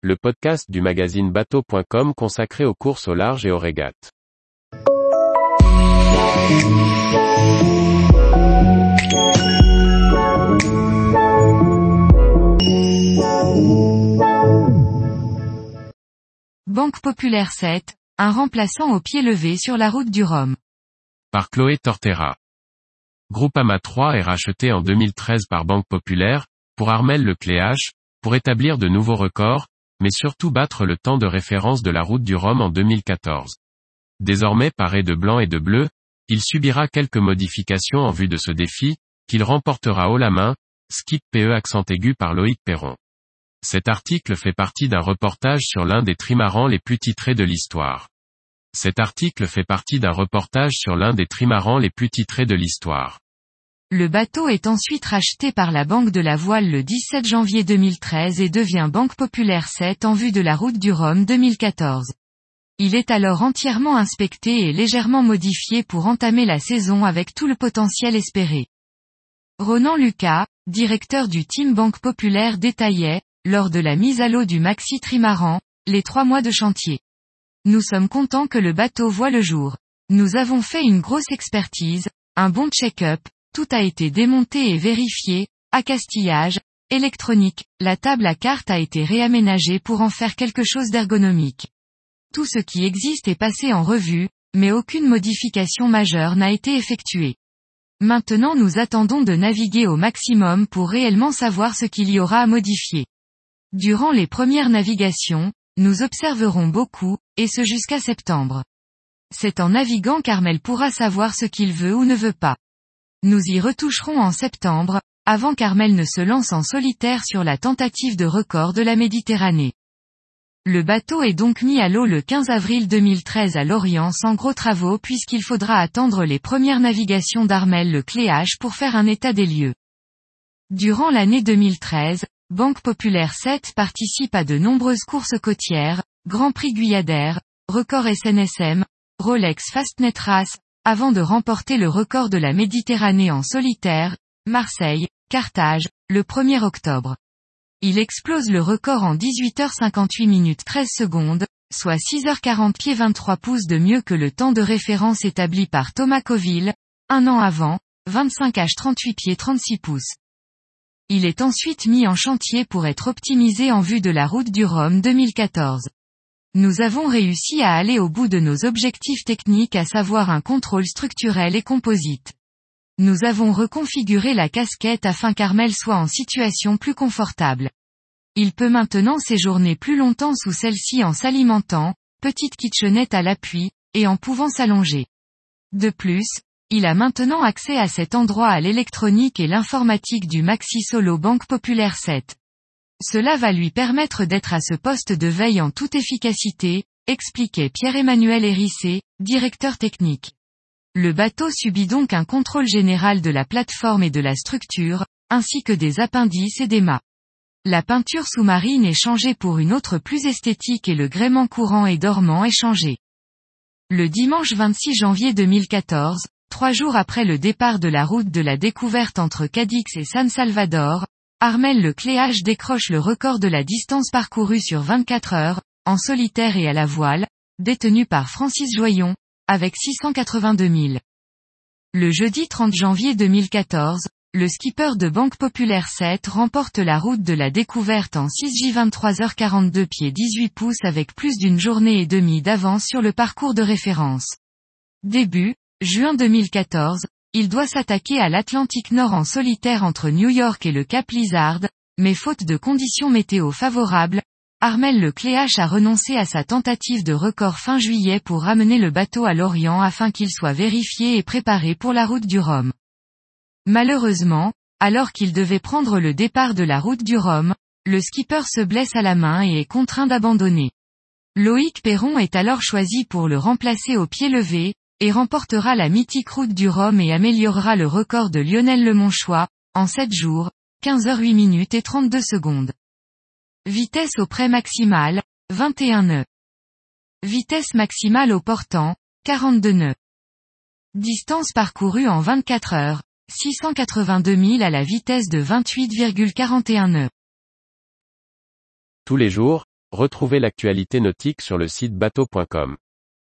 le podcast du magazine bateau.com consacré aux courses au large et aux régates. Banque Populaire 7, un remplaçant au pied levé sur la route du Rhum. Par Chloé Tortera. Groupama 3 est racheté en 2013 par Banque Populaire, pour Armel Lecléache, pour établir de nouveaux records, mais surtout battre le temps de référence de la route du Rhum en 2014. Désormais paré de blanc et de bleu, il subira quelques modifications en vue de ce défi, qu'il remportera haut la main, skip PE accent aigu par Loïc Perron. Cet article fait partie d'un reportage sur l'un des trimarans les plus titrés de l'histoire. Cet article fait partie d'un reportage sur l'un des trimarans les plus titrés de l'histoire. Le bateau est ensuite racheté par la Banque de la Voile le 17 janvier 2013 et devient Banque Populaire 7 en vue de la route du Rhum 2014. Il est alors entièrement inspecté et légèrement modifié pour entamer la saison avec tout le potentiel espéré. Ronan Lucas, directeur du Team Banque Populaire détaillait, lors de la mise à l'eau du Maxi Trimaran, les trois mois de chantier. Nous sommes contents que le bateau voit le jour. Nous avons fait une grosse expertise, un bon check-up, tout a été démonté et vérifié, accastillage, électronique, la table à cartes a été réaménagée pour en faire quelque chose d'ergonomique. Tout ce qui existe est passé en revue, mais aucune modification majeure n'a été effectuée. Maintenant nous attendons de naviguer au maximum pour réellement savoir ce qu'il y aura à modifier. Durant les premières navigations, nous observerons beaucoup, et ce jusqu'à septembre. C'est en naviguant qu'Armel pourra savoir ce qu'il veut ou ne veut pas. Nous y retoucherons en septembre, avant qu'Armel ne se lance en solitaire sur la tentative de record de la Méditerranée. Le bateau est donc mis à l'eau le 15 avril 2013 à Lorient sans gros travaux puisqu'il faudra attendre les premières navigations d'Armel le Cléache pour faire un état des lieux. Durant l'année 2013, Banque Populaire 7 participe à de nombreuses courses côtières, Grand Prix Guyadère, record SNSM, Rolex Fastnet Race, avant de remporter le record de la Méditerranée en solitaire, Marseille, Carthage, le 1er octobre. Il explose le record en 18h58 minutes 13 secondes, soit 6h40 pieds 23 pouces de mieux que le temps de référence établi par Thomas Coville, un an avant, 25 h 38 pieds 36 pouces. Il est ensuite mis en chantier pour être optimisé en vue de la route du Rhum 2014. Nous avons réussi à aller au bout de nos objectifs techniques à savoir un contrôle structurel et composite. Nous avons reconfiguré la casquette afin qu'Armel soit en situation plus confortable. Il peut maintenant séjourner plus longtemps sous celle-ci en s'alimentant, petite kitchenette à l'appui, et en pouvant s'allonger. De plus, il a maintenant accès à cet endroit à l'électronique et l'informatique du Maxi Solo Banque Populaire 7. Cela va lui permettre d'être à ce poste de veille en toute efficacité, expliquait Pierre-Emmanuel Hérissé, directeur technique. Le bateau subit donc un contrôle général de la plateforme et de la structure, ainsi que des appendices et des mâts. La peinture sous-marine est changée pour une autre plus esthétique et le gréement courant et dormant est changé. Le dimanche 26 janvier 2014, Trois jours après le départ de la route de la découverte entre Cadix et San Salvador, Armel Le Cléage décroche le record de la distance parcourue sur 24 heures, en solitaire et à la voile, détenu par Francis Joyon, avec 682 000. Le jeudi 30 janvier 2014, le skipper de Banque Populaire 7 remporte la route de la découverte en 6J23h42 pieds 18 pouces avec plus d'une journée et demie d'avance sur le parcours de référence. Début, Juin 2014, il doit s'attaquer à l'Atlantique Nord en solitaire entre New York et le Cap Lizard, mais faute de conditions météo favorables, Armel Le Cléache a renoncé à sa tentative de record fin juillet pour ramener le bateau à l'Orient afin qu'il soit vérifié et préparé pour la route du Rhum. Malheureusement, alors qu'il devait prendre le départ de la route du Rhum, le skipper se blesse à la main et est contraint d'abandonner. Loïc Perron est alors choisi pour le remplacer au pied levé, et remportera la mythique route du Rhum et améliorera le record de Lionel Lemonchois, en 7 jours, 15 h 8 minutes et 32 secondes. Vitesse au près maximale, 21 nœuds. Vitesse maximale au portant, 42 nœuds. Distance parcourue en 24 heures, 682 000 à la vitesse de 28,41 nœuds. Tous les jours, retrouvez l'actualité nautique sur le site bateau.com.